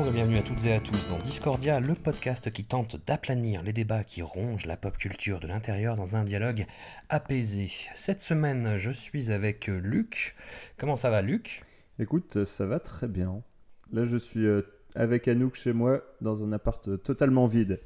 Bonjour et bienvenue à toutes et à tous dans Discordia, le podcast qui tente d'aplanir les débats qui rongent la pop culture de l'intérieur dans un dialogue apaisé. Cette semaine, je suis avec Luc. Comment ça va, Luc? Écoute, ça va très bien. Là, je suis euh, avec Anouk chez moi dans un appart euh, totalement vide.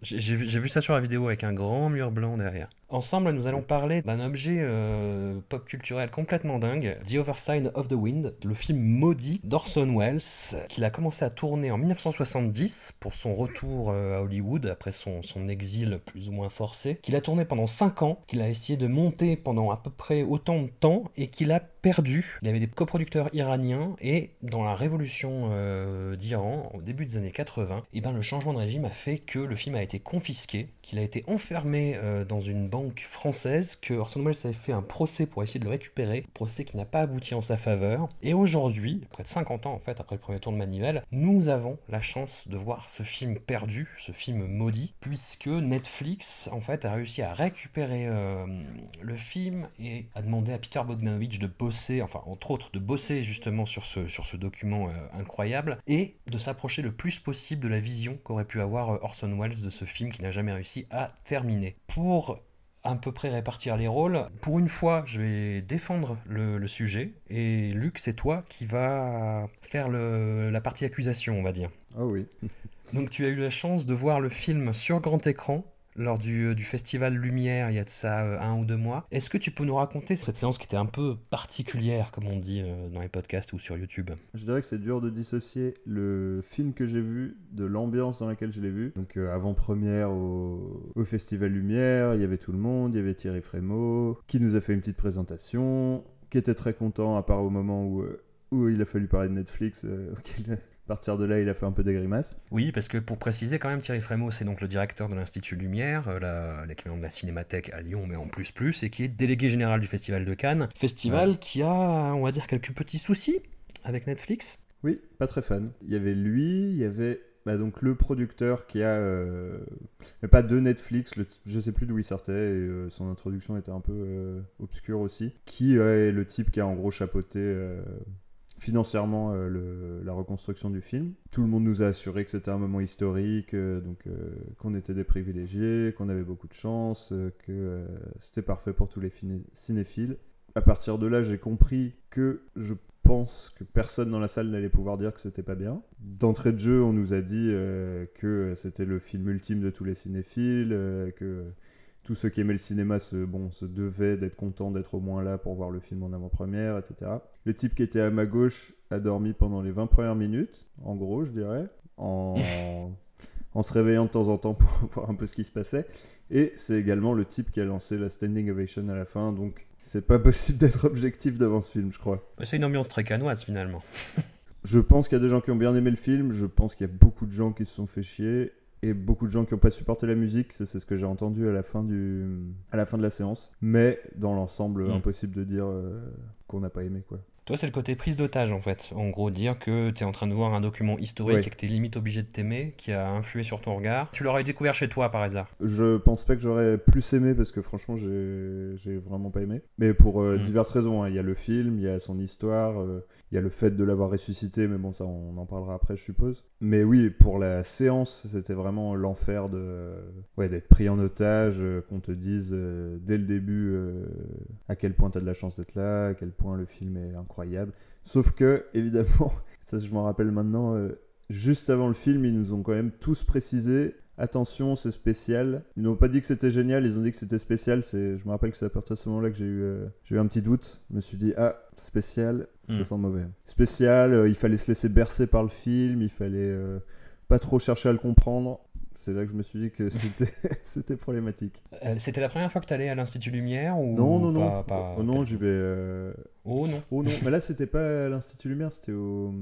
J'ai j'ai vu, j'ai vu ça sur la vidéo avec un grand mur blanc derrière. Ensemble, nous allons parler d'un objet euh, pop culturel complètement dingue, The Other Side of the Wind, le film maudit d'Orson Welles, qu'il a commencé à tourner en 1970 pour son retour euh, à Hollywood après son, son exil plus ou moins forcé, qu'il a tourné pendant 5 ans, qu'il a essayé de monter pendant à peu près autant de temps et qu'il a perdu. Il avait des coproducteurs iraniens et dans la révolution euh, d'Iran, au début des années 80, et ben, le changement de régime a fait que le film a été confisqué, qu'il a été enfermé euh, dans une banque française, que Orson Welles avait fait un procès pour essayer de le récupérer, procès qui n'a pas abouti en sa faveur. Et aujourd'hui, près de 50 ans en fait, après le premier tour de manivelle, nous avons la chance de voir ce film perdu, ce film maudit, puisque Netflix en fait a réussi à récupérer euh, le film et a demandé à Peter Bogdanovich de bosser, enfin entre autres de bosser justement sur ce, sur ce document euh, incroyable et de s'approcher le plus possible de la vision qu'aurait pu avoir euh, Orson Welles de ce film qui n'a jamais réussi à terminer. Pour à peu près répartir les rôles. Pour une fois, je vais défendre le, le sujet et Luc, c'est toi qui va faire le- la partie accusation, on va dire. Ah oui. Donc tu as eu la chance de voir le film sur grand écran lors du, du festival Lumière il y a de ça euh, un ou deux mois. Est-ce que tu peux nous raconter cette séance qui était un peu particulière, comme on dit euh, dans les podcasts ou sur YouTube? Je dirais que c'est dur de dissocier le film que j'ai vu de l'ambiance dans laquelle je l'ai vu. Donc euh, avant-première au, Festival Lumière, il y avait tout le monde, il y avait Thierry Frémaux, qui nous a fait une petite présentation, qui était très content à part au moment où, euh, il a fallu parler de Netflix, euh, auquel, à partir de là il a fait un peu des grimaces. Oui, parce que pour préciser quand même, Thierry Frémaux, c'est donc le directeur de l'Institut Lumière, euh, l'équivalent de la Cinémathèque à Lyon, mais en plus plus, et qui est délégué général du Festival de Cannes. Festival qui a, on va dire, quelques petits soucis avec Netflix. Oui, pas très fan. Il y avait lui, il y avait bah, donc le producteur qui a, euh, mais pas de Netflix, le je sais plus d'où il sortait, et euh, son introduction était un peu euh, obscure aussi, qui est le type qui a en gros chapeauté financièrement euh, le- la reconstruction du film. Tout le monde nous a assuré que c'était un moment historique, euh, donc euh, qu'on était des privilégiés, qu'on avait beaucoup de chance, que c'était parfait pour tous les cinéphiles. À partir de là, j'ai compris que je pense que personne dans la salle n'allait pouvoir dire que c'était pas bien. D'entrée de jeu, on nous a dit que c'était le film ultime de tous les cinéphiles, que tous ceux qui aimaient le cinéma se, bon, se devaient d'être contents d'être au moins là pour voir le film en avant-première, etc. Le type qui était à ma gauche a dormi pendant les 20 premières minutes, en gros, je dirais, en, en se réveillant de temps en temps pour voir un peu ce qui se passait. Et c'est également le type qui a lancé la standing ovation à la fin, donc c'est pas possible d'être objectif devant ce film, je crois. C'est une ambiance très canoise finalement. Je pense qu'il y a des gens qui ont bien aimé le film, je pense qu'il y a beaucoup de gens qui se sont fait chier, et beaucoup de gens qui n'ont pas supporté la musique, c'est ce que j'ai entendu à la, fin du... à la fin de la séance. Mais dans l'ensemble, Mm. impossible de dire euh, qu'on n'a pas aimé, quoi. Toi, c'est le côté prise d'otage en fait. En gros, dire que tu es en train de voir un document historique et que tu es limite obligé de t'aimer, qui a influé sur ton regard. Tu l'aurais découvert chez toi par hasard? Je pense pas que j'aurais plus aimé parce que franchement j'ai j'ai vraiment pas aimé. Mais pour euh, Mm. diverses raisons, hein. il y a le film, il y a son histoire, euh, il y a le fait de l'avoir ressuscité, mais bon ça on en parlera après je suppose. Mais oui, pour la séance c'était vraiment l'enfer de ouais, d'être pris en otage, euh, qu'on te dise euh, dès le début euh, à quel point t'as de la chance d'être là, à quel point le film est incroyable. Sauf que évidemment, ça je m'en rappelle maintenant, juste avant le film ils nous ont quand même tous précisé attention, c'est spécial. Ils n'ont pas dit que c'était génial, ils ont dit que c'était spécial. C'est, je me rappelle que c'est à partir de ce moment-là que j'ai eu, euh, j'ai eu un petit doute. Je me suis dit, ah, spécial, ça Hmm. sent mauvais. Spécial, euh, il fallait se laisser bercer par le film, il fallait euh, pas trop chercher à le comprendre. C'est là que je me suis dit que c'était, c'était problématique. C'était la première fois que tu allais à l'Institut Lumière ou Non, non, non. pas- oh, non, j'y vais. Oh non. Oh non, mais là c'était pas à l'Institut Lumière, c'était au,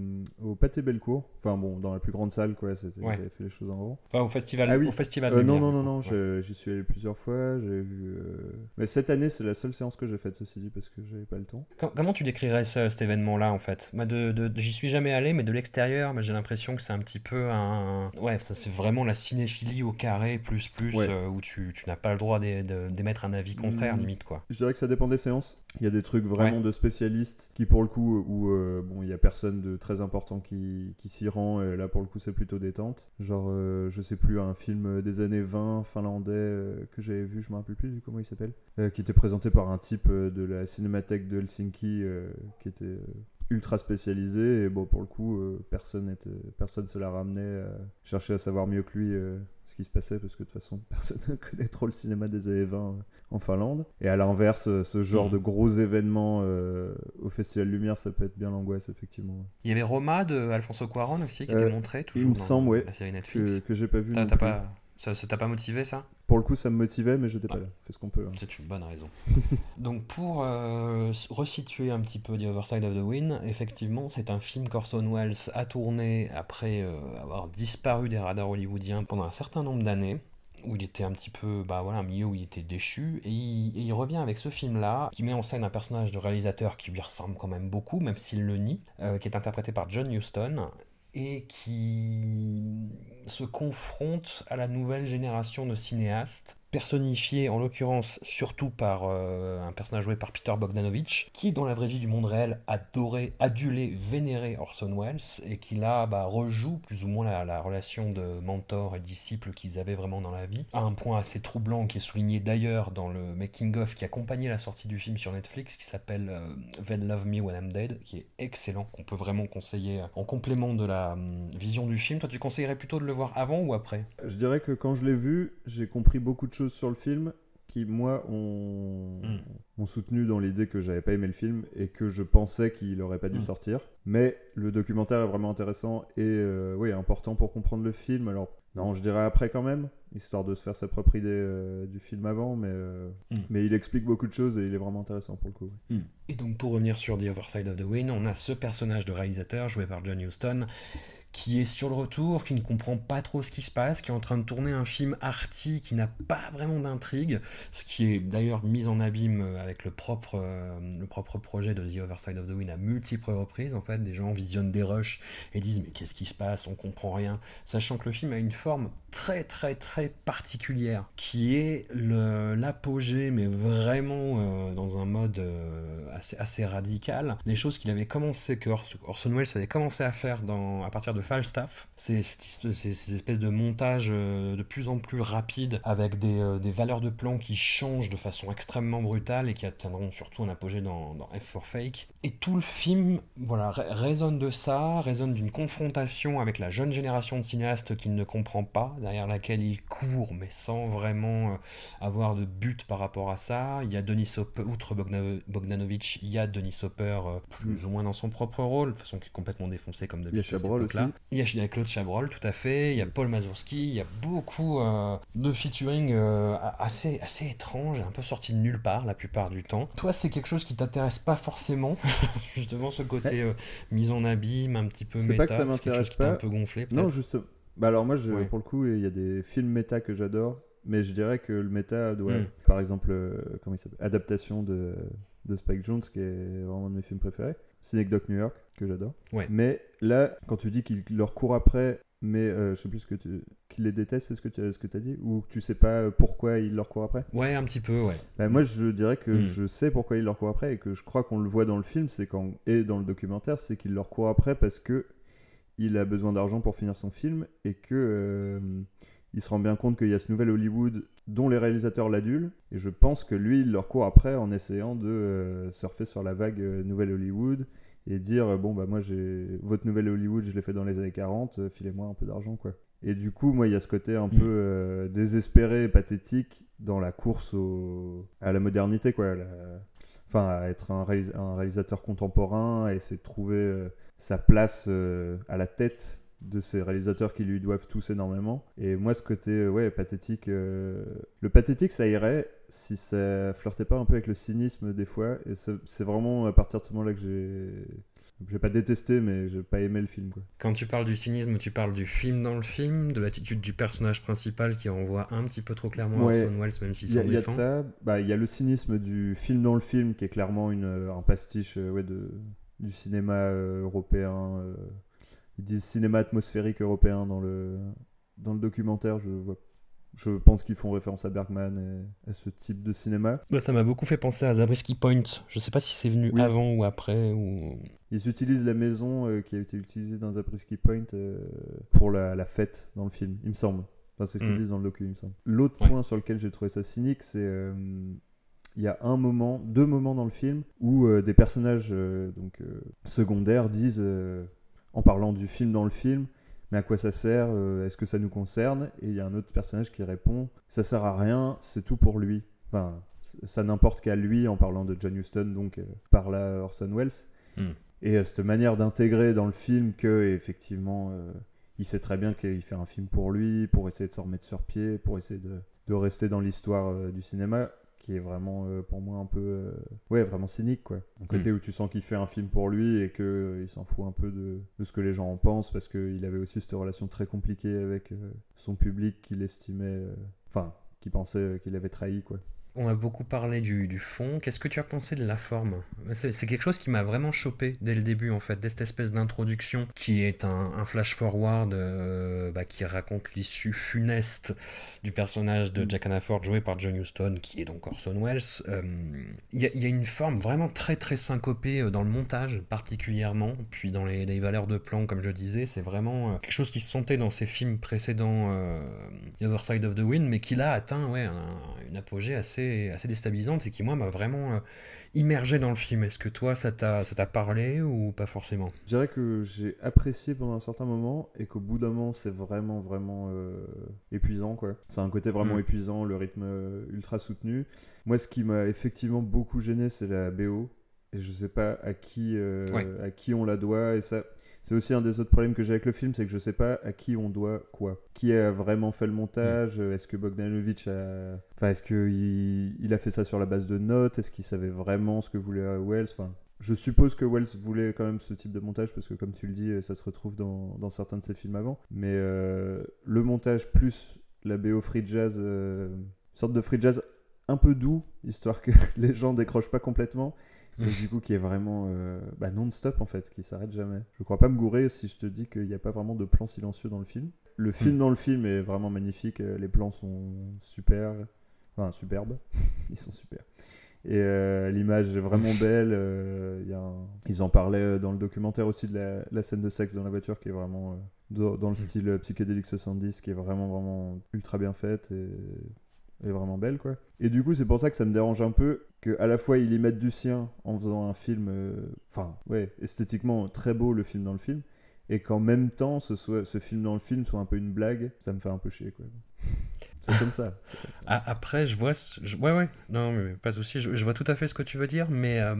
au Pâté Bellecour. Enfin bon, dans la plus grande salle quoi, c'était, Ouais. avaient fait les choses en gros. Enfin, au festival. Ah oui. Au festival Euh, non, Lumière, non, non, non, Ouais. je- j'y suis allé plusieurs fois, j'ai vu... euh, Mais cette année c'est la seule séance que j'ai faite ceci dit parce que j'avais pas le temps. Com- Comment tu décrirais ça, cet événement-là en fait? Moi, de, de- J'y suis jamais allé, mais de l'extérieur, moi, j'ai l'impression que c'est un petit peu un. Ouais, ça c'est vraiment la cinéphilie au carré plus plus Ouais. euh, où tu, tu n'as pas le droit d'émettre un avis contraire Mm. limite quoi. Je dirais que ça dépend des séances. Il y a des trucs vraiment de qui pour le coup où euh, bon il y a personne de très important qui, qui s'y rend et là pour le coup c'est plutôt détente. Genre euh, je sais plus un film des années 20 finlandais euh, que j'avais vu, je me rappelle plus du comment il s'appelle, euh, qui était présenté par un type de la cinémathèque de Helsinki qui était ultra spécialisé et bon pour le coup euh, personne était personne se l'a ramené à chercher à savoir mieux que lui euh, ce qui se passait parce que de toute façon personne ne connaît trop le cinéma des années 20 euh, en Finlande et à l'inverse euh, ce genre de gros événements euh, au Festival Lumière ça peut être bien l'angoisse effectivement Il y avait Roma de Alfonso Cuarón aussi qui Euh, était montré toujours me dans semble, ouais, la série Netflix. que, que j'ai pas vu T'as non t'as plus. pas... Ça ça t'a pas motivé ça? Pour le coup ça me motivait mais j'étais pas Ah. là fait ce qu'on peut hein. C'est une bonne raison. Donc pour euh, resituer un petit peu The Other Side of the Wind, effectivement c'est un film qu'Orson Welles a tourné après euh, avoir disparu des radars hollywoodiens pendant un certain nombre d'années où il était un petit peu, bah voilà, un milieu où il était déchu, et il, et il revient avec ce film-là, qui met en scène un personnage de réalisateur qui lui ressemble quand même beaucoup, même s'il le nie, euh, qui est interprété par John Huston, et qui se confronte à la nouvelle génération de cinéastes, personnifiés en l'occurrence surtout par euh, un personnage joué par Peter Bogdanovich, qui dans la vraie vie du monde réel adorait, adulé, vénérait Orson Welles, et qui là bah, rejoue plus ou moins la, la relation de mentor et disciple qu'ils avaient vraiment dans la vie, à un point assez troublant qui est souligné d'ailleurs dans le making-of qui accompagnait la sortie du film sur Netflix, qui s'appelle euh, Love Me When I'm Dead, qui est excellent, qu'on peut vraiment conseiller en complément de la hum, vision du film. Toi tu conseillerais plutôt de le voir avant ou après? Je dirais que quand je l'ai vu j'ai compris beaucoup de choses sur le film qui moi ont, Mm. ont soutenu dans l'idée que j'avais pas aimé le film et que je pensais qu'il aurait pas dû Mm. sortir mais le documentaire est vraiment intéressant et euh, oui important pour comprendre le film alors non je dirais après quand même histoire de se faire sa propre idée euh, du film avant mais euh, Mm. mais il explique beaucoup de choses et il est vraiment intéressant pour le coup ouais. Et donc pour revenir sur The Other Side of the Wind, on a ce personnage de réalisateur joué par John Huston qui est sur le retour, qui ne comprend pas trop ce qui se passe, qui est en train de tourner un film arty qui n'a pas vraiment d'intrigue, ce qui est d'ailleurs mis en abîme avec le propre, euh, le propre projet de The Other Side of the Wind à multiples reprises. En fait, des gens visionnent des rushs et disent mais qu'est-ce qui se passe, on comprend rien, sachant que le film a une forme très très très particulière qui est l'apogée, mais vraiment euh, dans un mode euh, assez, assez radical, des choses qu'il avait commencé, que Ors- Orson Welles avait commencé à faire dans, à partir de Falstaff. C'est ces, ces espèces de montages euh, de plus en plus rapides avec des, euh, des valeurs de plan qui changent de façon extrêmement brutale et qui atteindront surtout un apogée dans, dans F for Fake. Et tout le film voilà, résonne de ça, résonne d'une confrontation avec la jeune génération de cinéastes qu'il ne comprend pas, derrière laquelle il court, mais sans vraiment euh, avoir de but par rapport à ça. Il y a Denis Hopper, outre Bogdanovich, il y a Denis Hopper plus ou moins dans son propre rôle, de façon qui est complètement défoncé comme il y a d'habitude. Chabrol aussi Il y, a, il y a Claude Chabrol, tout à fait. Il y a Paul Mazursky. Il y a beaucoup euh, de featuring euh, assez, assez étranges, un peu sortis de nulle part la plupart du temps. Toi, c'est quelque chose qui t'intéresse pas forcément, justement ce côté euh, mise en abîme, un petit peu C'est méta. pas que ça c'est m'intéresse t'a un pas. peu gonflé. Non, juste. Bah alors moi, je, Ouais. pour le coup, il y a des films méta que j'adore, mais je dirais que le méta doit, Mm. par exemple, euh, comment il s'appelle, adaptation de, de Spike Jones, qui est vraiment un de mes films préférés, Synecdoche New York, que j'adore. Ouais. Mais là, quand tu dis qu'il leur court après, mais euh, je sais plus ce que tu, qu'il les déteste, c'est ce que tu, ce que as dit, ou que tu sais pas euh, pourquoi il leur court après? Ouais, un petit peu, ouais. Bah, moi, je dirais que Mm. je sais pourquoi il leur court après et que je crois qu'on le voit dans le film, c'est quand et dans le documentaire, c'est qu'il leur court après parce que il a besoin d'argent pour finir son film et que euh, il se rend bien compte qu'il y a ce nouvel Hollywood dont les réalisateurs l'adulent et je pense que lui, il leur court après en essayant de euh, surfer sur la vague euh, nouvelle Hollywood et dire euh, bon bah moi j'ai votre nouvelle Hollywood, je l'ai fait dans les années 40, euh, filez-moi un peu d'argent quoi. Et du coup, moi, il y a ce côté un Mm. peu euh, désespéré et pathétique dans la course au... à la modernité, quoi. la- Enfin, à être un, réalis- un réalisateur contemporain, à essayer de trouver euh, sa place euh, à la tête de ces réalisateurs qui lui doivent tous énormément. Et moi, ce côté, euh, ouais, pathétique... euh, Le pathétique, ça irait si ça flirtait pas un peu avec le cynisme des fois. Et c'est vraiment à partir de ce moment-là que j'ai... J'ai pas détesté, mais j'ai pas aimé le film, quoi. Quand tu parles du cynisme, tu parles du film dans le film, de l'attitude du personnage principal qui renvoie un petit peu trop clairement Ouais. à Orson Welles, même s'il Il y, a- s'en il y a de défend. ça. Bah, il y a le cynisme du film dans le film, qui est clairement une, euh, un pastiche ouais, de, du cinéma européen. euh. Ils disent cinéma atmosphérique européen dans le, dans le documentaire. Je, vois, je pense qu'ils font référence à Bergman et à ce type de cinéma. Bah, ça m'a beaucoup fait penser à Zabriskie Point. Je sais pas si c'est venu Oui. avant ou après. Ou... Ils utilisent la maison euh, qui a été utilisée dans Zabriskie Point euh, pour la, la fête dans le film, il me semble. Enfin, c'est ce qu'ils Mm. disent dans le docu, il me semble. L'autre Ouais. point sur lequel j'ai trouvé ça cynique, c'est euh, il y a un moment, deux moments dans le film où euh, des personnages euh, donc secondaires disent, en parlant du film dans le film, mais à quoi ça sert euh, Est-ce que ça nous concerne? Et il y a un autre personnage qui répond, ça sert à rien, c'est tout pour lui. Enfin, ça n'importe qu'à lui en parlant de John Huston, donc euh, par là Orson Welles. Hmm. Et euh, cette manière d'intégrer dans le film que effectivement euh, il sait très bien qu'il fait un film pour lui, pour essayer de se remettre sur pied, pour essayer de, de rester dans l'histoire euh, du cinéma, qui est vraiment euh, pour moi un peu euh, ouais vraiment cynique quoi. Un côté où tu sens qu'il fait un film pour lui et que euh, il s'en fout un peu de, de ce que les gens en pensent parce qu'il avait aussi cette relation très compliquée avec son public qu'il estimait, enfin qui pensait qu'il avait trahi quoi. On a beaucoup parlé du, fond. Qu'est-ce que tu as pensé de la forme? C'est quelque chose qui m'a vraiment chopé dès le début, en fait, dès cette espèce d'introduction qui est un, flash-forward euh, bah, qui raconte l'issue funeste du personnage de Jack Hannaford joué par John Huston, qui est donc Orson Welles. Euh, Il y, a- une forme vraiment très très syncopée euh, dans le montage, particulièrement, puis dans les, valeurs de plan, comme je disais. C'est vraiment quelque chose qui se sentait dans ses films précédents, The Other Side of the Wind, mais qui là atteint ouais, un- une apogée assez, assez déstabilisante et qui, moi, m'a vraiment euh, immergé dans le film. Est-ce que toi, ça t'a parlé ou pas forcément? Je dirais que j'ai apprécié pendant un certain moment et qu'au bout d'un moment c'est vraiment vraiment euh, épuisant quoi. C'est un côté vraiment Mm. épuisant, le rythme euh, ultra soutenu. Moi ce qui m'a effectivement beaucoup gêné c'est la BO et je sais pas à qui euh, Ouais. à qui on la doit et ça c'est aussi un des autres problèmes que j'ai avec le film, c'est que je sais pas à qui on doit quoi. Qui a vraiment fait le montage Est-ce que Bogdanovich a... Enfin, est-ce qu'il il a fait ça sur la base de notes Est-ce qu'il savait vraiment ce que voulait Wells Enfin, je suppose que Wells voulait quand même ce type de montage parce que, comme tu le dis, ça se retrouve dans, dans certains de ses films avant. Mais euh, le montage plus la BO free jazz, euh, sorte de free jazz un peu doux, histoire que les gens décrochent pas complètement. Et du coup, qui est vraiment euh, bah, non-stop en fait, qui s'arrête jamais. Je crois pas me gourer si je te dis qu'il n'y a pas vraiment de plan silencieux dans le film. Le film dans le film est vraiment magnifique, euh, les plans sont super, enfin superbes, ils sont super. Et euh, l'image est vraiment belle. euh, il y a un- Ils en parlaient dans le documentaire aussi de la, la scène de sexe dans la voiture qui est vraiment euh, dans, dans le style euh, psychédélique 70, qui est vraiment vraiment ultra bien faite et, et vraiment belle quoi. Et du coup c'est pour ça que ça me dérange un peu que à la fois il y mette du sien en faisant un film, euh, enfin ouais esthétiquement très beau le film dans le film, et qu'en même temps ce, soit, ce film dans le film soit un peu une blague, ça me fait un peu chier quoi. C'est comme ça. Après, je vois. je- ouais, ouais, non, mais pas de souci. Je, je vois tout à fait ce que tu veux dire, mais euh,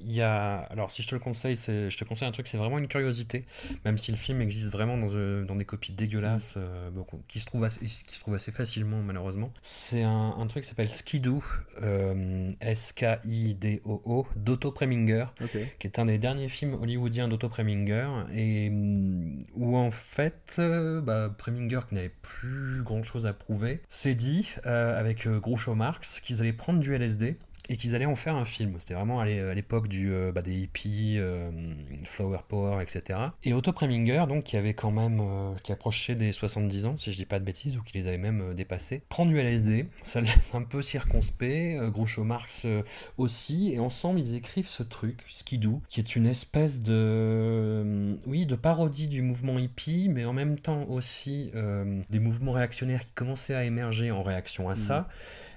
il y a. Alors, si je te le conseille, je te conseille un truc, c'est vraiment une curiosité, même si le film existe vraiment dans, euh, dans des copies dégueulasses, euh, beaucoup- qui, se trouvent assez, qui se trouvent assez facilement, malheureusement. C'est un, un truc qui s'appelle Skidoo, euh, S-K-I-D-O-O, d'Otto Preminger Ok. qui est un des derniers films hollywoodiens d'Otto Preminger, et hum, où en fait, euh, bah, Preminger, qui n'avait plus grand chose à prouver, s'est dit, euh, avec euh, Groucho Marx, qu'ils allaient prendre du LSD et qu'ils allaient en faire un film. C'était vraiment à l'é- à l'époque du, euh, bah, des hippies, Flower Power, etc. Et Otto Preminger, donc, qui avait quand même, qui approchait des 70 ans, si je dis pas de bêtises, ou qui les avait même dépassés, prend du LSD, ça le laisse un peu circonspect, Groucho Marx aussi, et ensemble ils écrivent ce truc, Skidoo, qui est une espèce de, oui, de parodie du mouvement hippie, mais en même temps aussi euh, des mouvements réactionnaires qui commençaient à émerger en réaction à ça.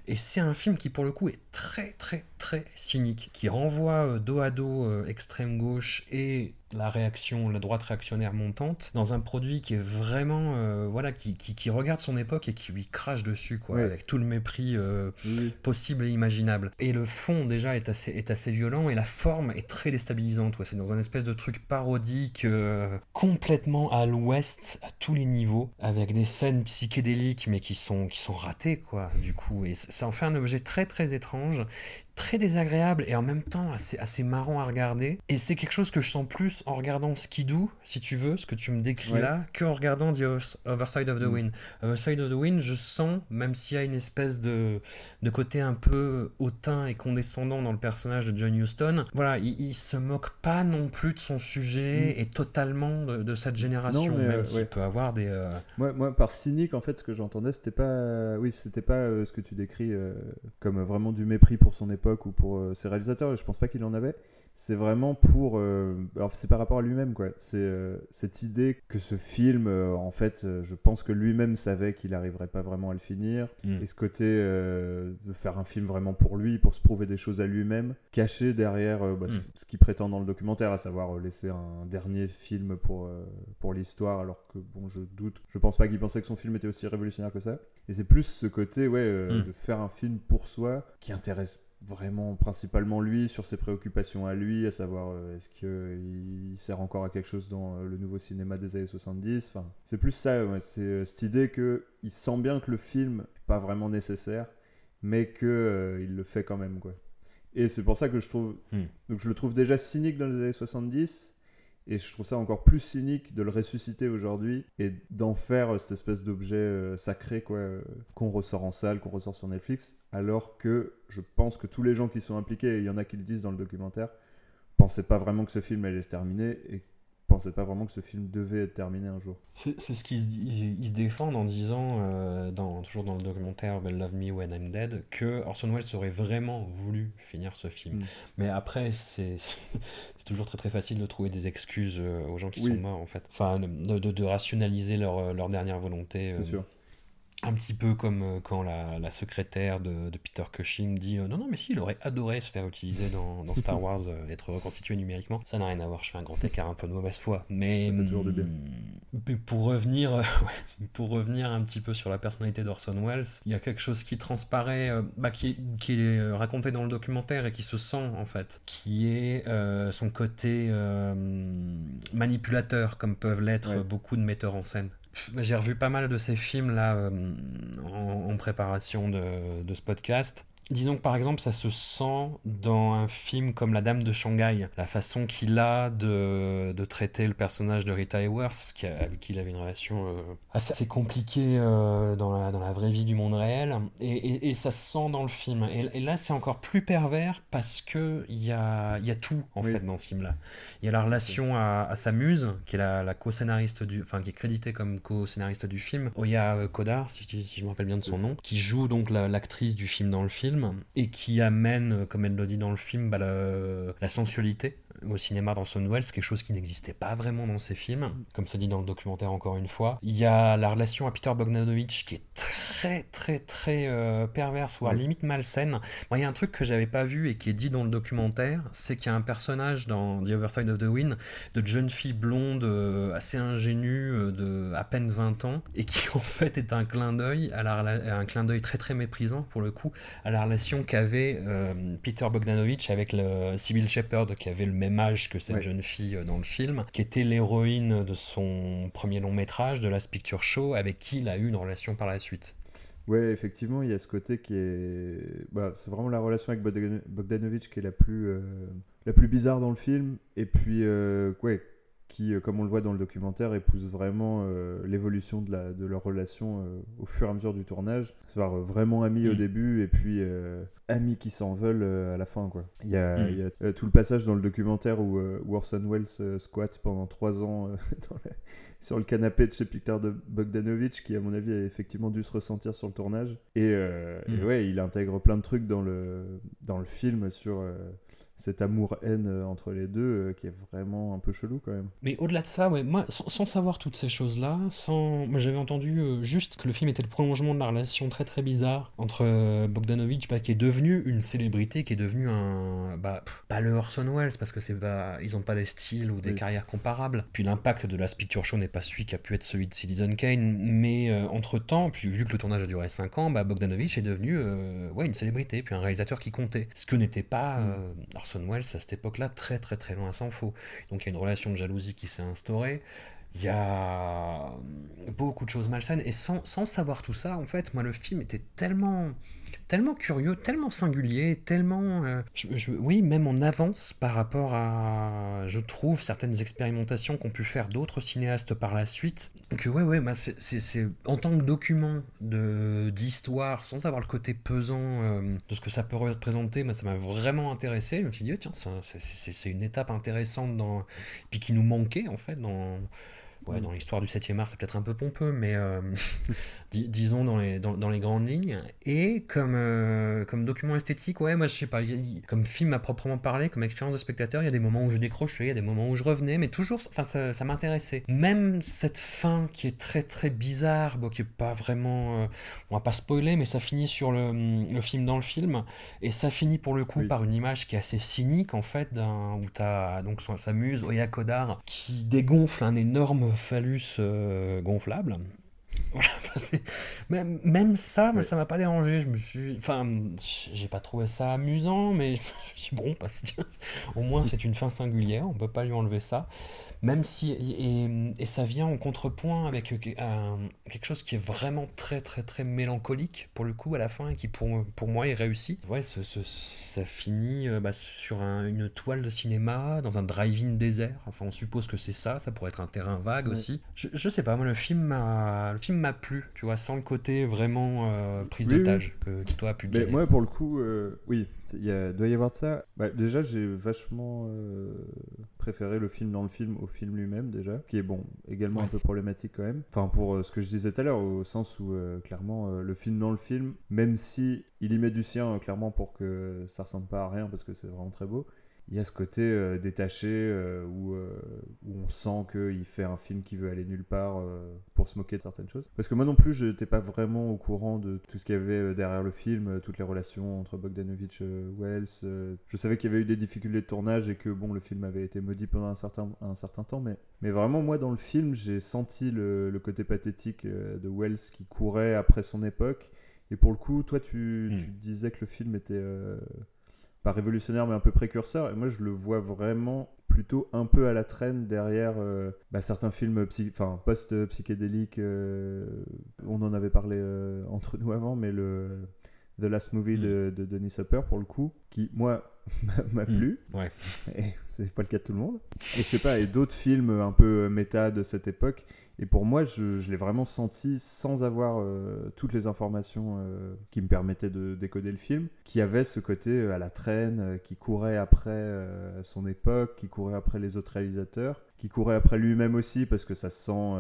Et c'est un film qui, pour le coup, est très, très, très cynique, qui renvoie euh, dos à dos euh, extrême gauche et la réaction, la droite réactionnaire montante, dans un produit qui est vraiment, euh, voilà, qui, qui, qui regarde son époque et qui lui crache dessus, quoi, avec tout le mépris euh, Oui. possible et imaginable. Et le fond déjà est assez, est assez violent et la forme est très déstabilisante. Ouais. C'est dans un espèce de truc parodique euh, complètement à l'ouest à tous les niveaux, avec des scènes psychédéliques mais qui sont, qui sont ratées quoi. Du coup, et ça en fait un objet très très étrange très désagréable et en même temps assez, assez marrant à regarder. Et c'est quelque chose que je sens plus en regardant Skidoo, si tu veux, ce que tu me décris Ouais. là, que en regardant The Other- Other Side of the Mm. Wind. Other Side of the Wind, je sens, même s'il y a une espèce de, de côté un peu hautain et condescendant dans le personnage de John Huston, voilà, il, il se moque pas non plus de son sujet et totalement de, de cette génération, Mm. mais, même euh, s'il ouais. peut avoir des... euh, Moi, moi, par cynique, en fait, ce que j'entendais, c'était pas, oui, c'était pas euh, ce que tu décris euh, comme euh, vraiment du mépris pour son époque ou pour euh, ses réalisateurs. Je pense pas qu'il en avait. C'est vraiment pour, euh, alors c'est par rapport à lui-même, quoi. C'est euh, cette idée que ce film, euh, en fait, je pense que lui-même savait qu'il arriverait pas vraiment à le finir. Mm. Et ce côté de faire un film vraiment pour lui, pour se prouver des choses à lui-même, caché derrière bah, ce- Mm. ce qu'il prétend dans le documentaire, à savoir laisser un dernier film pour, pour l'histoire, alors que, bon, je doute, je pense pas qu'il pensait que son film était aussi révolutionnaire que ça. Et c'est plus ce côté, ouais, euh, Mm. de faire un film pour soi, qui intéresse vraiment principalement lui, sur ses préoccupations à lui, à savoir euh, est-ce qu'il sert encore à quelque chose dans euh, le nouveau cinéma des années 70. Enfin, c'est plus ça, ouais, c'est euh, cette idée que il sent bien que le film n'est pas vraiment nécessaire, mais que euh, il le fait quand même, quoi. Et c'est pour ça que je trouve, Hmm. donc je le trouve déjà cynique dans les années 70. Et je trouve ça encore plus cynique de le ressusciter aujourd'hui et d'en faire euh, cette espèce d'objet euh, sacré quoi, euh, qu'on ressort en salle, qu'on ressort sur Netflix, alors que je pense que tous les gens qui sont impliqués, et il y en a qui le disent dans le documentaire, pensaient pas vraiment que ce film allait se terminer et pensaient pas vraiment que ce film devait être terminé un jour. C'est ce qu'ils se- défendent en disant, euh, dans, toujours dans le documentaire Well, Love Me When I'm Dead, que Orson Welles aurait vraiment voulu finir ce film. Mm. Mais après, c'est toujours très très facile de trouver des excuses euh, aux gens qui Oui. sont morts en fait. Enfin, de, de- de rationaliser leur, leur dernière volonté. C'est euh, sûr. Un petit peu comme euh, quand la, la secrétaire de, de Peter Cushing dit euh, non, non, mais si, il aurait adoré se faire utiliser dans, dans Star Wars, euh, être reconstitué numériquement. Ça n'a rien à voir, je fais un grand écart un peu de mauvaise foi. Mais, toujours bien. pour revenir, euh, ouais, pour revenir un petit peu sur la personnalité d'Orson Welles, il y a quelque chose qui transparaît, bah, qui, est, qui est raconté dans le documentaire et qui se sent en fait, qui est son côté manipulateur, comme peuvent l'être Ouais. beaucoup de metteurs en scène. J'ai revu pas mal de ces films là euh, en, en préparation de, de ce podcast. Disons que par exemple, ça se sent dans un film comme La Dame de Shanghai, la façon qu'il a de, de traiter le personnage de Rita Hayworth, qui a- avec qui il avait une relation euh, assez, compliquée euh, dans, la, dans la vraie vie du monde réel. Et, et- et ça se sent dans le film. Et, et là, c'est encore plus pervers parce qu'il y a, il y a tout en Oui. fait dans ce film-là. Il y a la relation à, à sa muse, qui est la, la co-scénariste du, enfin qui est créditée comme co-scénariste du film, Oya Kodar, si, je- si je me rappelle bien de son nom, qui joue donc la- l'actrice du film dans le film et qui amène, euh, comme elle le dit dans le film, bah, la sensualité au cinéma dans Son Welles, quelque chose qui n'existait pas vraiment dans ses films, comme ça dit dans le documentaire encore une fois. Il y a la relation à Peter Bogdanovich qui est très très très euh, perverse, voire limite malsaine. Moi, il y a un truc que j'avais pas vu et qui est dit dans le documentaire, c'est qu'il y a un personnage dans The Other Side of the Wind de jeune fille blonde euh, assez ingénue euh, de à peine 20 ans et qui en fait est un clin d'œil à la rela- un clin d'œil très très méprisant pour le coup à la relation qu'avait euh, Peter Bogdanovich avec le Sybil Shepherd qui avait le même âge que cette jeune fille euh, dans le film qui était l'héroïne de son premier long métrage de Last Picture Show avec qui il a eu une relation par la suite. Ouais, effectivement, il y a ce côté qui est. Bah, c'est vraiment la relation avec Bogdan- Bogdanovich qui est la plus, euh, la plus bizarre dans le film. Et puis, euh, ouais, qui, euh, comme on le voit dans le documentaire, épouse vraiment euh, l'évolution de, la, de leur relation euh, au fur et à mesure du tournage. C'est-à-dire vraiment amis au Mm. début et puis euh, amis qui s'en veulent à la fin. Quoi. Il y a, Mm. il y a, tout le passage dans le documentaire où, où Orson Welles squatte pendant trois ans dans la- sur le canapé de chez Peter de Bogdanovich, qui à mon avis a effectivement dû se ressentir sur le tournage. Et, euh, et Mm. ouais, il intègre plein de trucs dans le, dans le film sur, cet amour-haine euh, entre les deux euh, qui est vraiment un peu chelou quand même. Mais au-delà de ça, ouais, moi, sans, sans savoir toutes ces choses-là, sans, j'avais entendu euh, juste que le film était le prolongement de la relation très très bizarre entre euh, Bogdanovich, bah, qui est devenu une célébrité, qui est devenu un, bah, pff, pas le Orson Welles parce que c'est pas, ils ont pas des styles ou des Oui. carrières comparables. Puis l'impact de la Picture Show n'est pas celui qui a pu être celui de Citizen Kane, mais entre temps, puis vu que le tournage a duré 5 ans, bah, Bogdanovich est devenu, ouais, une célébrité, puis un réalisateur qui comptait. Ce que n'était pas euh, Welles à cette époque-là, très très très loin s'en faut. Donc il y a une relation de jalousie qui s'est instaurée. Il y a beaucoup de choses malsaines. Et sans, sans savoir tout ça, en fait, moi, le film était tellement, tellement curieux, tellement singulier, tellement. euh, je- je- oui, même en avance par rapport à, je trouve, certaines expérimentations qu'ont pu faire d'autres cinéastes par la suite. Que, ouais, ouais, bah, c'est- en tant que document de- d'histoire, sans avoir le côté pesant euh, de ce que ça peut représenter, moi, ça m'a vraiment intéressé. Je me suis dit, oh, tiens, c'est- une étape intéressante dans. Puis qui nous manquait, en fait, dans. Ouais, dans l'histoire du 7e art, c'est peut-être un peu pompeux, mais euh, dis- disons dans les, dans, dans les grandes lignes. Et comme, euh, comme document esthétique, ouais, moi je sais pas, y comme film à proprement parler, comme expérience de spectateur, il y a des moments où je décrochais, il y a des moments où je revenais, mais toujours, enfin, ça, ça m'intéressait. Même cette fin qui est très très bizarre, bon, qui est pas vraiment. euh, on va pas spoiler, mais ça finit sur le, le film dans le film, et ça finit pour le coup Oui. par une image qui est assez cynique en fait, où t'as donc sa muse, Oya Kodar, qui dégonfle un énorme phallus euh, gonflable. Voilà, c'est- même, même ça, moi, Ouais. ça m'a pas dérangé. Je me suis, enfin, j'ai pas trouvé ça amusant, mais je me suis dit, bon, bah, au moins c'est une fin singulière, on peut pas lui enlever ça. Même si et, et ça vient en contrepoint avec euh, un- quelque chose qui est vraiment très très très mélancolique pour le coup à la fin et qui pour, pour moi est réussi. Ouais, ce- ce- ça finit euh, bah, sur un- une toile de cinéma dans un drive-in désert. Enfin, on suppose que c'est ça. Ça pourrait être un terrain vague Ouais. aussi. Je, je sais pas, moi le film m'a le film m'a plu, tu vois, sans le côté vraiment euh, prise Oui, oui. d'otage que, que toi a pu Mais moi, pour le coup, euh, oui, il a- doit y avoir de ça. Bah, déjà, j'ai vachement euh, préféré le film dans le film au film lui-même, déjà, qui est bon, également un peu problématique quand même. Enfin, pour euh, ce que je disais tout à l'heure, au sens où, euh, clairement, le film dans le film, même si il y met du sien, clairement, pour que ça ressemble pas à rien, parce que c'est vraiment très beau. Il y a ce côté euh, détaché euh, où, euh, où on sent qu'il fait un film qui veut aller nulle part pour se moquer de certaines choses. Parce que moi non plus, je n'étais pas vraiment au courant de tout ce qu'il y avait derrière le film, toutes les relations entre Bogdanovich et Wells. je savais qu'il y avait eu des difficultés de tournage et que bon, le film avait été maudit pendant un certain, un certain temps. Mais, mais vraiment, moi, dans le film, j'ai senti le, le côté pathétique de Wells qui courait après son époque. Et pour le coup, toi, tu, Mm. tu disais que le film était... euh, pas révolutionnaire mais un peu précurseur et moi je le vois vraiment plutôt un peu à la traîne derrière euh, bah, certains films psy- enfin post psychédéliques on en avait parlé euh, entre nous avant mais le The Last Movie de, de Denis Hopper pour le coup qui moi m'a- Mm. plu Ouais. et c'est pas le cas de tout le monde. Et je sais pas et d'autres films un peu euh, méta de cette époque. Et pour moi, je, l'ai vraiment senti sans avoir euh, toutes les informations euh, qui me permettaient de décoder le film, qui avait ce côté à la traîne, qui courait après son époque, qui courait après les autres réalisateurs, qui courait après lui-même aussi, parce que ça se sent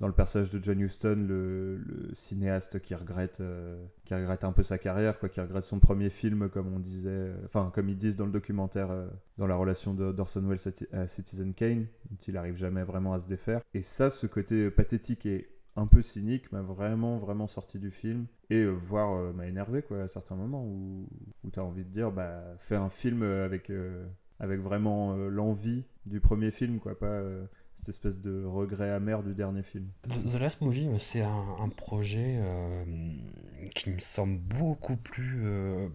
dans le personnage de John Huston, le, cinéaste qui regrette, euh, qui regrette un peu sa carrière, quoi, qui regrette son premier film, comme on disait, euh, enfin comme ils disent dans le documentaire, euh, dans la relation d'Orson Welles à Ti- à Citizen Kane, dont il arrive jamais vraiment à se défaire. Et ça, ce côté pathétique et un peu cynique m'a vraiment vraiment sorti du film et voire m'a énervé quoi à certains moments où, où tu as envie de dire bah fais un film avec avec vraiment l'envie du premier film quoi pas cette espèce de regret amer du dernier film The The Last Movie, ouais, c'est un, un projet euh, qui me semble beaucoup plus euh,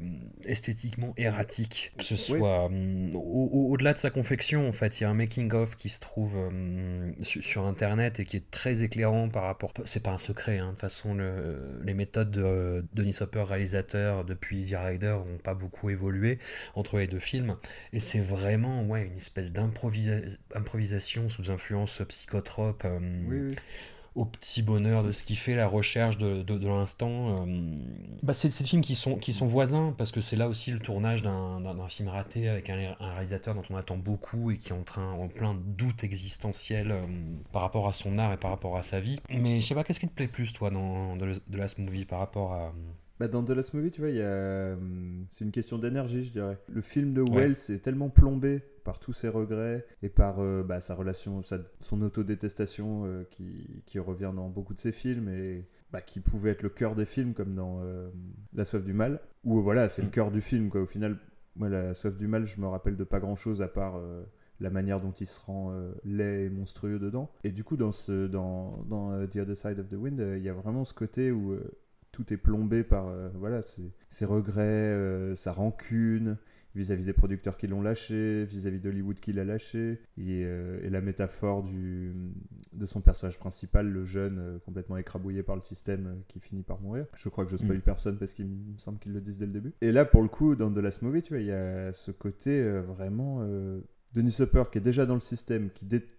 esthétiquement erratique. Que ce Oui. soit euh, au- au- au-delà de sa confection, en fait, il y a un making-of qui se trouve euh, su- sur Internet et qui est très éclairant par rapport. C'est pas un secret, hein, de toute façon, le- les méthodes de Denis Hopper, réalisateur, depuis Easy Rider, n'ont pas beaucoup évolué entre les deux films. Et c'est vraiment ouais, une espèce d'improvisa- improvisation sous influence psychotrope. euh, oui oui au petit bonheur de ce qu'il fait, la recherche de, de, de l'instant. euh, Bah c'est c'est des films qui sont, qui sont voisins, parce que c'est là aussi le tournage d'un film raté avec un, un réalisateur dont on attend beaucoup et qui est en, train, en plein doute existentiel euh, par rapport à son art et par rapport à sa vie. Mais je sais pas, qu'est-ce qui te plaît plus, toi, dans The The Last Movie par rapport à, Bah, dans The Last Movie, tu vois, il y a... hum, c'est une question d'énergie, je dirais. Le film de Ouais. Wells est tellement plombé par tous ses regrets et par euh, bah, sa relation, sa- son autodétestation euh, qui, qui revient dans beaucoup de ses films et bah, qui pouvait être le cœur des films comme dans euh, La soif du mal, où voilà, c'est le Mm. cœur du film, quoi. Au final, moi, La soif du mal, je me rappelle de pas grand-chose à part... euh, la manière dont il se rend euh, laid et monstrueux dedans. Et du coup, dans, ce, dans, dans euh, The Other Side of the Wind, euh, il y a vraiment ce côté où euh, tout est plombé par euh, voilà, ses, ses regrets, euh, sa rancune vis-à-vis des producteurs qui l'ont lâché, vis-à-vis d'Hollywood qui l'a lâché, et, euh, et la métaphore du, de son personnage principal, le jeune euh, complètement écrabouillé par le système euh, qui finit par mourir. Je crois que je spoil Mm. personne parce qu'il me semble qu'ils le disent dès le début. Et là, pour le coup, dans The Last Movie, tu vois, il y a ce côté vraiment... Denis Hopper qui est déjà dans le système,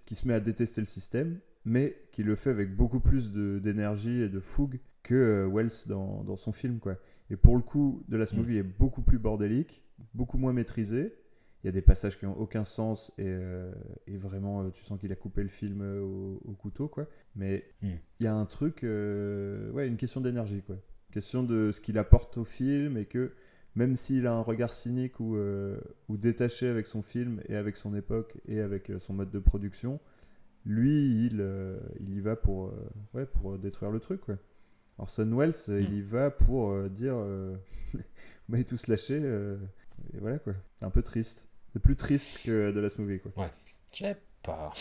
qui, se met à détester le système, mais qui le fait avec beaucoup plus d'énergie et de fougue que euh, Wells dans, dans son film. Quoi. Et pour le coup, The Last Mm. Movie est beaucoup plus bordélique, beaucoup moins maîtrisé. Il y a des passages qui n'ont aucun sens et, euh, et vraiment, euh, tu sens qu'il a coupé le film au, au couteau. Quoi. Mais Mm. il y a un truc, euh, ouais, une question d'énergie. quoi. Question de ce qu'il apporte au film et que même s'il a un regard cynique ou, ou détaché avec son film et avec son époque et avec son mode de production, lui, il, il y va pour, ouais, pour détruire le truc. Quoi. Orson Welles, euh, il y va pour euh, dire euh, Vous m'avez tous lâché. et voilà quoi. C'est un peu triste. C'est plus triste que de Last Movie. Quoi. Je sais pas.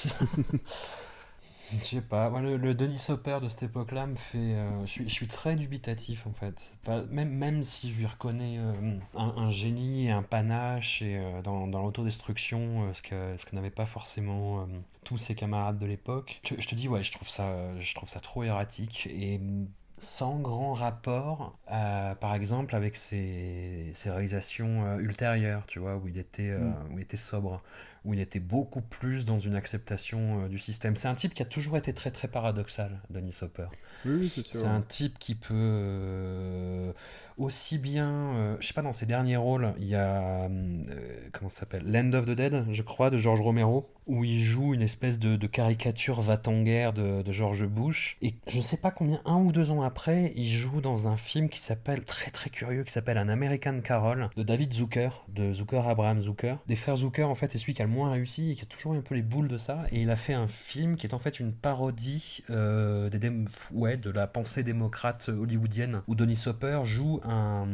Je sais pas. Le, le Denis Hopper de cette époque-là me fait. euh, je, suis, je suis très dubitatif en fait. Enfin, même, même si je lui reconnais euh, un, un génie et un panache et, euh, dans, dans l'autodestruction, ce que, ce que n'avaient pas forcément tous ses camarades de l'époque. Je, je te dis, ouais, je trouve ça, je trouve ça trop erratique et mm, sans grand rapport, euh, par exemple, avec ses, ses réalisations euh, ultérieures, tu vois, où il était, euh, où il était sobre où il était beaucoup plus dans une acceptation euh, du système. C'est un type qui a toujours été très très paradoxal, Denis Hopper. Oui, oui, c'est sûr. C'est un type qui peut euh, aussi bien, euh, je sais pas, dans ses derniers rôles, il y a euh, comment ça s'appelle, Land of the Dead, je crois, de George Romero, où il joue une espèce de, de caricature va-t-en-guerre de, de George Bush. Et je sais pas combien, un ou deux ans après, il joue dans un film qui s'appelle très très curieux, qui s'appelle An American Carol de David Zucker, de Zucker Abraham Zucker. Des frères Zucker, en fait, c'est celui qui a le moins réussi et qui a toujours eu un peu les boules de ça. Et il a fait un film qui est en fait une parodie euh, des ouais, de la pensée démocrate hollywoodienne, où Denis Hopper joue un,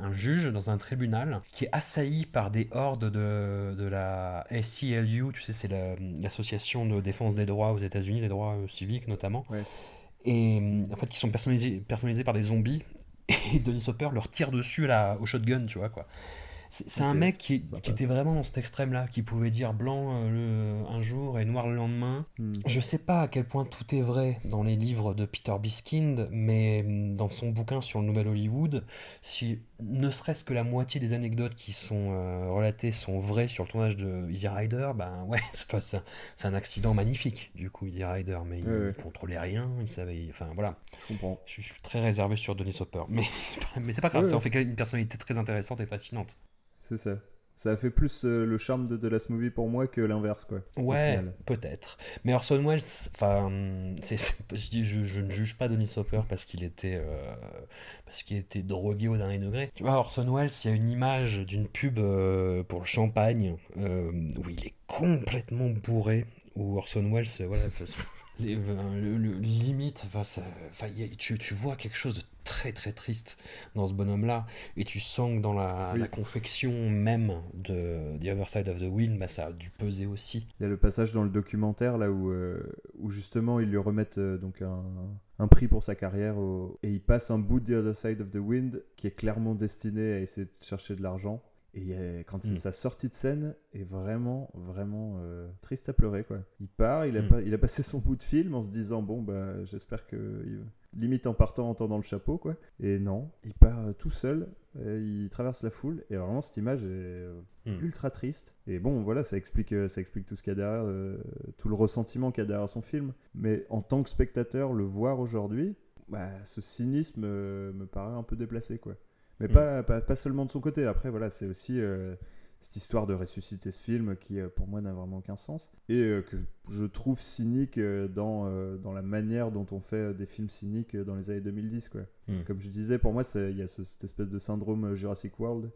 un juge dans un tribunal qui est assailli par des hordes de, de la SCLU, tu sais, c'est la- l'association de défense des droits aux États-Unis, des droits euh, civiques notamment. Ouais. Et en fait, qui sont personnalisés, personnalisés par des zombies. Et Denis Hopper leur tire dessus à la- au shotgun, tu vois quoi. C'est un mec qui, était vraiment dans cet extrême-là, qui pouvait dire blanc euh, le, un jour et noir le lendemain. Hmm. Je sais pas à quel point tout est vrai dans les livres de Peter Biskind, mais hum, dans son bouquin sur le Nouvel Hollywood, si ne serait-ce que la moitié des anecdotes qui sont euh, relatées sont vraies sur le tournage de Easy Rider, ben ouais, c'est un accident magnifique, du coup, Easy Rider, mais il, Ouais, ouais. il contrôlait rien, il savait. Enfin voilà, Je comprends. je suis très réservé sur Denis Hopper, mais c'est pas, mais c'est pas grave, Ouais, ça en fait une personnalité très intéressante et fascinante. C'est ça. Ça a fait plus euh, le charme de The Last Movie pour moi que l'inverse, quoi. Ouais, peut-être. Mais Orson Welles, enfin, je, dis- je, je ne juge pas Denis Hopper parce qu'il était, euh, parce qu'il était drogué au dernier degré. Tu vois, Orson Welles, il y a une image d'une pub euh, pour le champagne où il est complètement bourré, où Orson Welles, voilà, les- le, le- limite, enfin, ça- enfin, il y a- tu, tu vois quelque chose de très très triste dans ce bonhomme-là, et tu sens que dans la, Oui. la confection même de The Other Side of the Wind, bah, ça a dû peser aussi. Il y a le passage dans le documentaire là où, euh, où justement ils lui remettent euh, donc un, un prix pour sa carrière au- et il passe un bout de The Other Side of the Wind qui est clairement destiné à essayer de chercher de l'argent. Et euh, quand c'est Mm. sa sortie de scène est vraiment, vraiment euh, triste à pleurer quoi. Il part, il a, Mm. pas- il a passé son bout de film en se disant bon bah j'espère que limite en partant en tendant le chapeau quoi. Et non, il part euh, tout seul, il traverse la foule et vraiment cette image est euh, Mm. ultra triste. Et bon, voilà, ça explique, euh, ça explique tout ce qu'il y a derrière, euh, tout le ressentiment qu'il y a derrière son film. Mais en tant que spectateur, le voir aujourd'hui, bah, ce cynisme me paraît un peu déplacé, quoi. Mais Mm. pas, pas, pas seulement de son côté. Après, voilà, c'est aussi, euh, cette histoire de ressusciter ce film qui, euh, pour moi, n'a vraiment aucun sens. Et euh, que je trouve cynique euh, dans, dans la manière dont on fait des films cyniques dans les années 2010. Quoi. Hmm. Comme je disais, pour moi, c'est- il y a ce- cette espèce de syndrome Jurassic World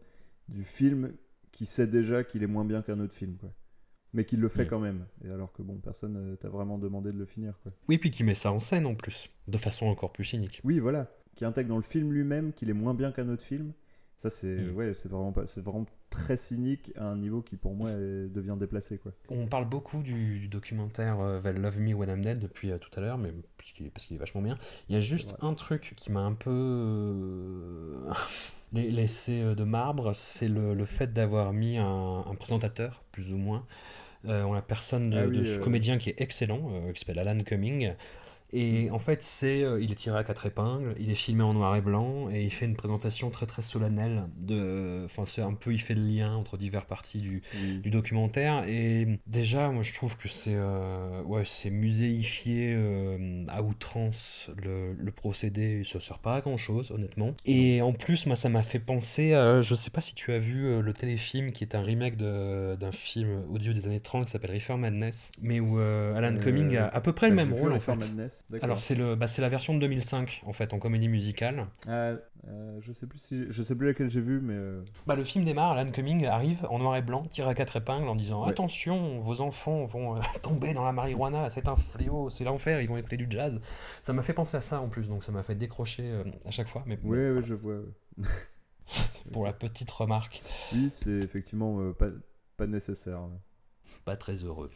du film qui sait déjà qu'il est moins bien qu'un autre film. Quoi. Mais qui le fait Hmm. quand même. Et alors que bon, personne t'a vraiment demandé de le finir. Quoi. Oui, puis qui met ça en scène en plus, de façon encore plus cynique. Oui, voilà. Qui intègre dans le film lui-même qu'il est moins bien qu'un autre film. Ça, c'est Mm. ouais, vraiment, pas- vraiment très cynique à un niveau qui, pour moi, est- devient déplacé. Quoi. On parle beaucoup du, du documentaire euh, They'll Love Me When I'm Dead depuis euh, tout à l'heure, mais parce qu'il est, vachement bien. Il y a juste un truc qui m'a un peu euh, la- laissé euh, de marbre, c'est le, le fait d'avoir mis un, un présentateur, plus ou moins, euh, en la personne de, Ah oui, de ce euh. comédien qui est excellent, qui s'appelle Alan Cumming. Et en fait, c'est, euh, il est tiré à quatre épingles, il est filmé en noir et blanc, et il fait une présentation très très solennelle. De, enfin, c'est un peu, il fait le lien entre diverses parties du, du documentaire et déjà moi je trouve que c'est euh, ouais c'est muséifié euh, à outrance le, le procédé ça sert pas à grand chose honnêtement et en plus moi ça m'a fait penser à, je sais pas si tu as vu le téléfilm qui est un remake de- d'un film audio des années 30 qui s'appelle Reefer Madness mais où euh, Alan Cumming a à peu près le même rôle en fait Madness. Alors c'est le bah, c'est la version de 2005 en fait en comédie musicale Ah, euh, je sais plus si je sais plus laquelle j'ai vu, mais euh, Bah, le film démarre, Alan Cumming arrive en noir et blanc, tire à quatre épingles en disant Ouais. Attention, vos enfants vont euh, tomber dans la marijuana, c'est un fléau, c'est l'enfer, ils vont écouter du jazz. Ça m'a fait penser à ça en plus, donc ça m'a fait décrocher euh, à chaque fois. Mais ouais, ouais, je vois. ouais. pour la petite remarque, Oui, c'est effectivement euh, pas, pas nécessaire. pas très heureux.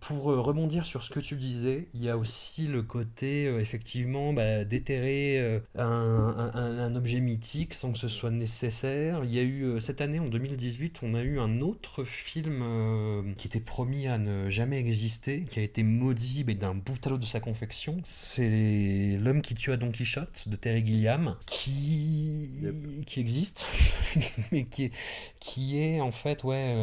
Pour euh, rebondir sur ce que tu disais, il y a aussi le côté, euh, effectivement, bah, déterrer euh, un, un- un- un objet mythique sans que ce soit nécessaire. Il y a eu, euh, cette année, en 2018, on a eu un autre film qui était promis à ne jamais exister, qui a été maudit mais d'un bout à l'autre de sa confection. C'est L'homme qui tue à Don Quichotte de Terry Gilliam, qui, qui existe, mais qui est, qui est en fait, ouais...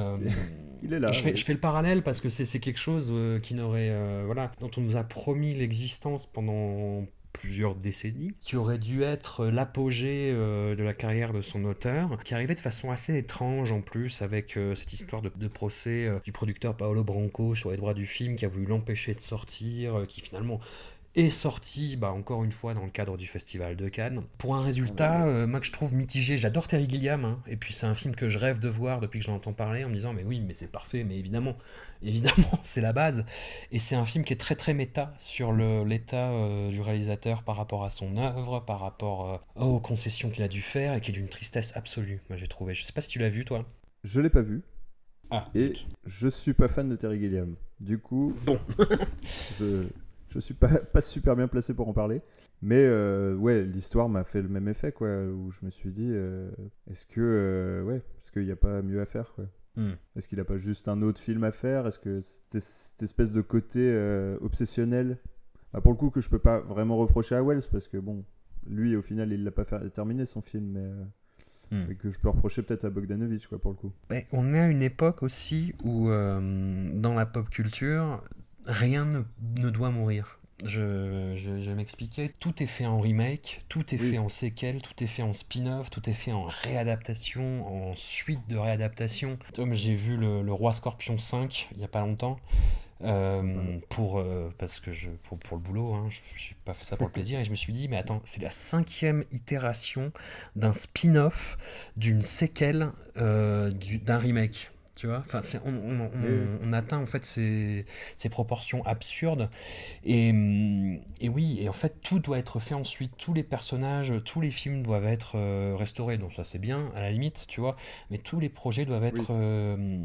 Il est là. je, fais, oui. je fais le parallèle parce que c'est quelque chose euh, qui n'aurait, euh, voilà, dont on nous a promis l'existence pendant plusieurs décennies, qui aurait dû être l'apogée euh, de la carrière de son auteur, qui arrivait de façon assez étrange en plus avec cette histoire de, procès du producteur Paolo Branco sur les droits du film qui a voulu l'empêcher de sortir, qui finalement est sorti, bah, encore une fois, dans le cadre du Festival de Cannes. Pour un résultat, euh, moi que je trouve mitigé, j'adore Terry Gilliam, hein, et puis c'est un film que je rêve de voir depuis que j'en entends parler, en me disant, mais oui, mais c'est parfait, mais évidemment, évidemment, c'est la base. Et c'est un film qui est très très méta sur l'état euh, du réalisateur par rapport à son œuvre, par rapport euh, aux concessions qu'il a dû faire, et qui est d'une tristesse absolue, moi j'ai trouvé. Je sais pas si tu l'as vu, toi. Je l'ai pas vu Ah, et je suis pas fan de Terry Gilliam. Du coup, Bon. je, je suis pas, pas super bien placé pour en parler. Mais euh, ouais, l'histoire m'a fait le même effet, quoi. Où je me suis dit, euh, est-ce que, euh, ouais, est-ce qu'il n'y a pas mieux à faire, quoi? Hmm. Est-ce qu'il n'a pas juste un autre film à faire? Est-ce que cette, cette espèce de côté obsessionnel, bah, pour le coup, que je peux pas vraiment reprocher à Wells, parce que bon, lui, au final, il l'a pas fait, terminé son film, mais, Hmm. que je peux reprocher peut-être à Bogdanovich, quoi, pour le coup. On est à une époque aussi où, dans la pop culture, rien ne, ne doit mourir. Je, je, je vais m'expliquer. Tout est fait en remake, tout est Oui. fait en séquelle, tout est fait en spin-off, tout est fait en réadaptation, en suite de réadaptation. Comme j'ai vu le, le Roi Scorpion 5 il y a pas longtemps. euh, pour, euh, parce que je, pour, pour le boulot, hein, je n'ai pas fait ça pour le plaisir, et je me suis dit, mais attends, c'est la cinquième itération d'un spin-off, d'une séquelle, euh, du- d'un remake. Tu vois enfin, on, on- on- Oui. on atteint en fait ces, ces proportions absurdes. Et, et oui, et en fait, tout doit être fait ensuite. Tous les personnages, tous les films doivent être euh, restaurés. Donc, ça, c'est bien, à la limite, tu vois. Mais tous les projets doivent être Oui. euh,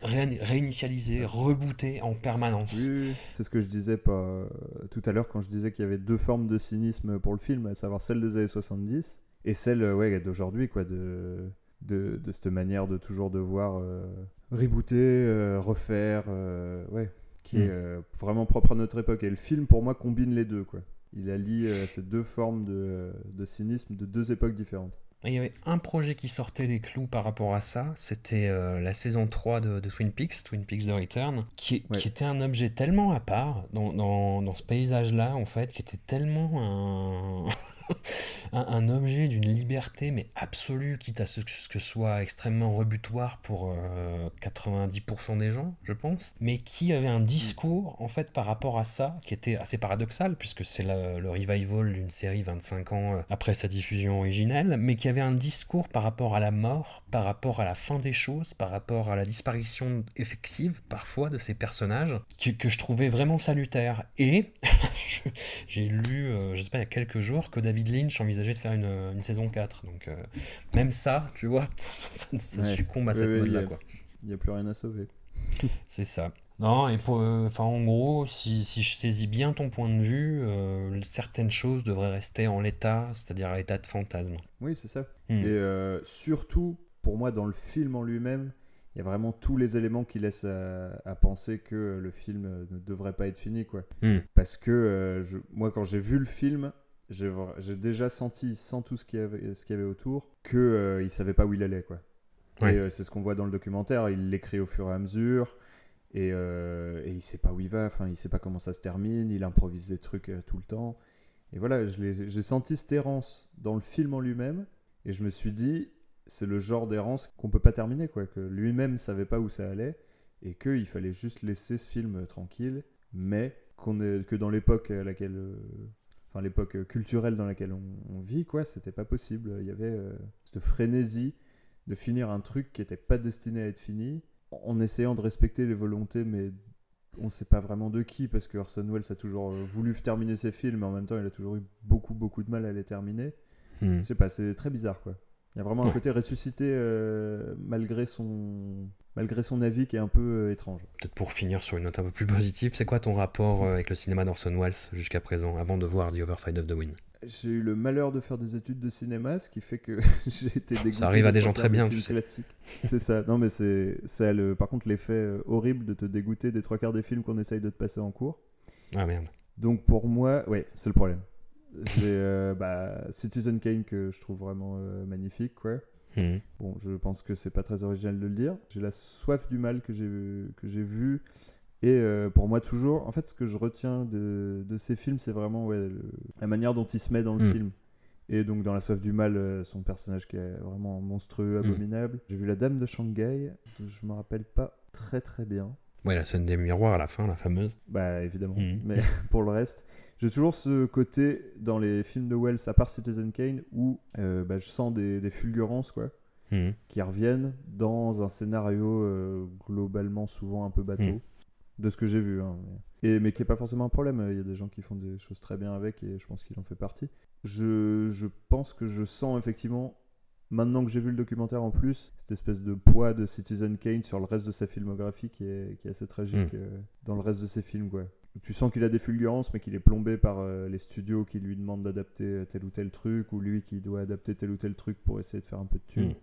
ré- réinitialisés, rebootés en permanence. Oui, oui, oui. c'est ce que je disais pas, euh, tout à l'heure quand je disais qu'il y avait deux formes de cynisme pour le film, à savoir celle des années 70 et celle euh, ouais, d'aujourd'hui, quoi, de, de, de cette manière de toujours devoir euh, rebooter, euh, refaire, euh, ouais, qui Mm. est vraiment propre à notre époque. Et le film, pour moi, combine les deux, quoi. Il allie euh, ces deux formes de, de cynisme de deux époques différentes. Et Il y avait un projet qui sortait des clous par rapport à ça, c'était euh, la saison 3 de, de Twin Peaks, Twin Peaks The Return, qui, Ouais. qui était un objet tellement à part dans, dans, dans ce paysage-là, en fait, qui était tellement un, un, objet d'une liberté mais absolue, quitte à ce que ce soit extrêmement rebutoire pour euh, 90% des gens, je pense, mais qui avait un discours en fait par rapport à ça qui était assez paradoxal puisque c'est le revival d'une série 25 ans euh, après sa diffusion originelle, mais qui avait un discours par rapport à la mort, par rapport à la fin des choses, par rapport à la disparition effective parfois de ces personnages que, je trouvais vraiment salutaire. Et j'ai lu, euh, je sais pas, il y a quelques jours que David Lynch envisageait de faire une, une saison 4. Donc, euh, même ça, tu vois, ça, ça Ouais. succombe à cette ouais, mode-là, il a- n'y a plus rien à sauver. C'est ça. Non, et pour, euh, enfin, en gros, si, si je saisis bien ton point de vue, euh, certaines choses devraient rester en l'état, c'est-à-dire à l'état de fantasme. Oui, c'est ça. Hmm. Et euh, surtout, pour moi, dans le film en lui-même, il y a vraiment tous les éléments qui laissent à, à penser que le film euh, ne devrait pas être fini, quoi. Hmm. Parce que euh, je- moi, quand j'ai vu le film, j'ai déjà senti, sans tout ce qu'il y avait, ce qu'il y avait autour, que euh, il savait pas où il allait, quoi. Ouais. Et euh, c'est ce qu'on voit dans le documentaire. Il l'écrit au fur et à mesure. Et, euh, et il sait pas où il va, enfin il sait pas comment ça se termine, il improvise des trucs euh, tout le temps. Et voilà, j'ai senti cette errance dans le film en lui-même, et je me suis dit, c'est le genre d'errance qu'on peut pas terminer, quoi, que lui-même savait pas où ça allait, et qu'il fallait juste laisser ce film tranquille, mais qu'on est, que dans l'époque à laquelle, enfin l'époque euh, culturelle dans laquelle on, on vit, quoi, c'était pas possible. Il y avait euh, cette frénésie de finir un truc qui était pas destiné à être fini, en essayant de respecter les volontés, mais on sait pas vraiment de qui, parce que Orson Welles a toujours euh, voulu terminer ses films, mais en même temps, il a toujours eu beaucoup, beaucoup de mal à les terminer. Hmm. Je sais pas, c'est très bizarre, quoi. Il y a vraiment un côté ressuscité euh, malgré, son... malgré son avis qui est un peu euh, étrange. Peut-être pour finir sur une note un peu plus positive, c'est quoi ton rapport euh, avec le cinéma d'Orson Welles jusqu'à présent, avant de voir The Other Side of the Wind? J'ai eu le malheur de faire des études de cinéma, ce qui fait que j'ai été dégoûté. arrive à des gens très bien, tu sais. C'est ça. Non, mais c'est ça le... par contre l'effet horrible de te dégoûter des trois quarts des films qu'on essaye de te passer en cours. Ah merde. Donc pour moi, ouais, c'est le problème. J'ai euh, bah, Citizen Kane que je trouve vraiment euh, magnifique, quoi. Hmm. Bon, je pense que c'est pas très original de le dire. J'ai la soif du mal que j'ai que j'ai vu. Et euh, pour moi, toujours, en fait, ce que je retiens de, de ces films, c'est vraiment ouais, le- la manière dont il se met dans le Mm. film. Et donc, dans La soif du mal, son personnage qui est vraiment monstrueux, Mm. abominable. J'ai vu La Dame de Shanghai, dont je me rappelle pas très très bien. Ouais, la scène des miroirs à la fin, la fameuse. Bah, évidemment. Mm. Mais pour le reste, j'ai toujours ce côté dans les films de Wells, à part Citizen Kane, où euh, bah, je sens des, des fulgurances, quoi Hmm. qui reviennent dans un scénario euh, globalement souvent un peu bateau, Mm. de ce que j'ai vu. hein. Et, mais qui n'est pas forcément un problème. Il y a des gens qui font des choses très bien avec et je pense qu'il en fait partie. Je, je pense que je sens effectivement, maintenant que j'ai vu le documentaire en plus, cette espèce de poids de Citizen Kane sur le reste de sa filmographie qui est, qui est assez tragique euh, dans le reste de ses films. Quoi. Tu sens qu'il a des fulgurances, mais qu'il est plombé par euh, les studios qui lui demandent d'adapter euh, tel ou tel truc, ou lui qui doit adapter tel ou tel truc pour essayer de faire un peu de thunes. Mm.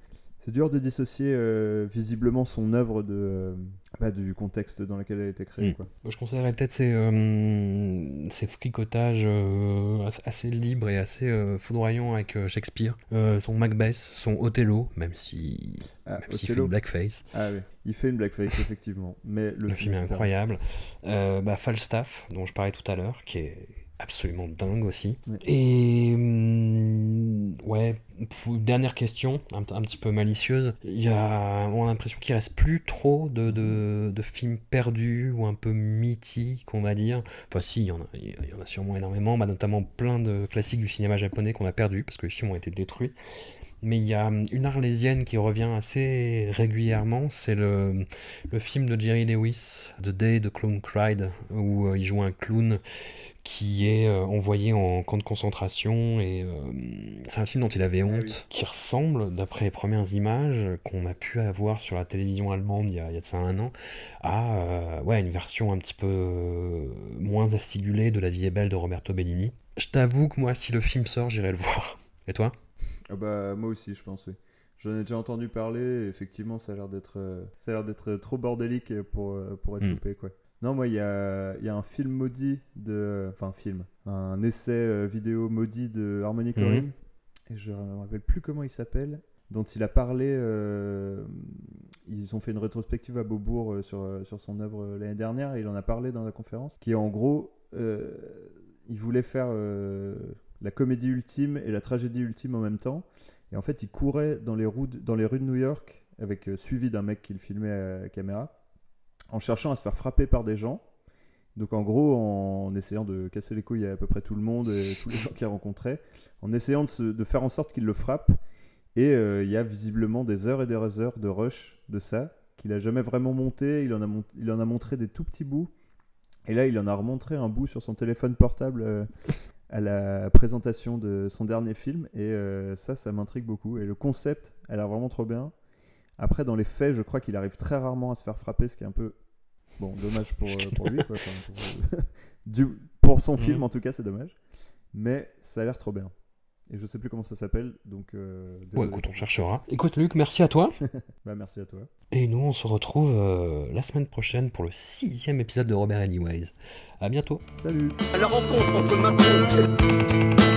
C'est dur de dissocier euh, visiblement son œuvre de, euh, bah, du contexte dans lequel elle a été créée. Mm. Quoi. Je considérerais peut-être ces, euh, ces fricotages euh, assez- libres et assez foudroyants avec Shakespeare. Son Macbeth, son Othello, même si Ah, même s'il fait une blackface. Ah oui, il fait une blackface, effectivement. Mais le, Le, film est incroyable. Bah, Falstaff, dont je parlais tout à l'heure, qui est absolument dingue aussi. Ouais. Et hum, ouais, dernière question, un, un petit peu malicieuse. Il y a, on a l'impression qu'il reste plus trop de, de, de films perdus ou un peu mythiques, on va dire. Enfin, si, il y en a, il y en a sûrement énormément, bah, notamment plein de classiques du cinéma japonais qu'on a perdus parce que les films ont été détruits. Mais il y a hum, une arlésienne qui revient assez régulièrement, c'est le, le film de Jerry Lewis, The Day the Clown Cried, où euh, il joue un clown qui est euh, envoyé en camp de concentration et euh, c'est un film dont il avait honte, oui. qui ressemble, d'après les premières images qu'on a pu avoir sur la télévision allemande il y a, il y a de ça un an, à euh, ouais, une version un petit peu moins acidulée de La vie est belle de Roberto Benigni. Je t'avoue que moi, si le film sort, j'irai le voir. Et toi? Ah bah, moi aussi, je pense, oui. J'en ai déjà entendu parler, et effectivement, ça a l'air d'être ça a l'air d'être trop bordélique pour, pour être Mm. loupé, quoi. Non, moi, il y a, il y a un film maudit de... Enfin, un film. Un essai euh, vidéo maudit de Harmony Mhm. Korine. Et je me rappelle plus comment il s'appelle. Dont il a parlé... euh, Ils ont fait une rétrospective à Beaubourg euh, sur, sur son œuvre l'année dernière. Et il en a parlé dans la conférence. Qui est en gros... euh, il voulait faire... euh, la comédie ultime et la tragédie ultime en même temps. Et en fait, il courait dans les, rues, dans les rues de New York, avec suivi d'un mec qui le filmait à la caméra, en cherchant à se faire frapper par des gens. Donc en gros, en essayant de casser les couilles à à peu près tout le monde et tous les gens qu'il rencontrait, en essayant de, faire en sorte qu'il le frappe. Et euh, il y a visiblement des heures et des heures de rush de ça, qu'il a jamais vraiment monté. Il en a, il en a montré des tout petits bouts. Et là, il en a remontré un bout sur son téléphone portable euh, à la présentation de son dernier film. Et euh, ça, ça m'intrigue beaucoup. Et le concept a l'air vraiment trop bien. Après, dans les faits, je crois qu'il arrive très rarement à se faire frapper, ce qui est un peu bon, dommage pour, euh, pour lui. Quoi. Enfin, pour, du- pour son film, Mhm. en tout cas, c'est dommage. Mais ça a l'air trop bien. Et je sais plus comment ça s'appelle, donc. euh, écoute, on cherchera. Écoute, Luc, merci à toi. Bah, merci à toi. Et nous, on se retrouve euh, la semaine prochaine pour le sixième épisode de Robert Anyways. À bientôt. Salut La rencontre entre Macron et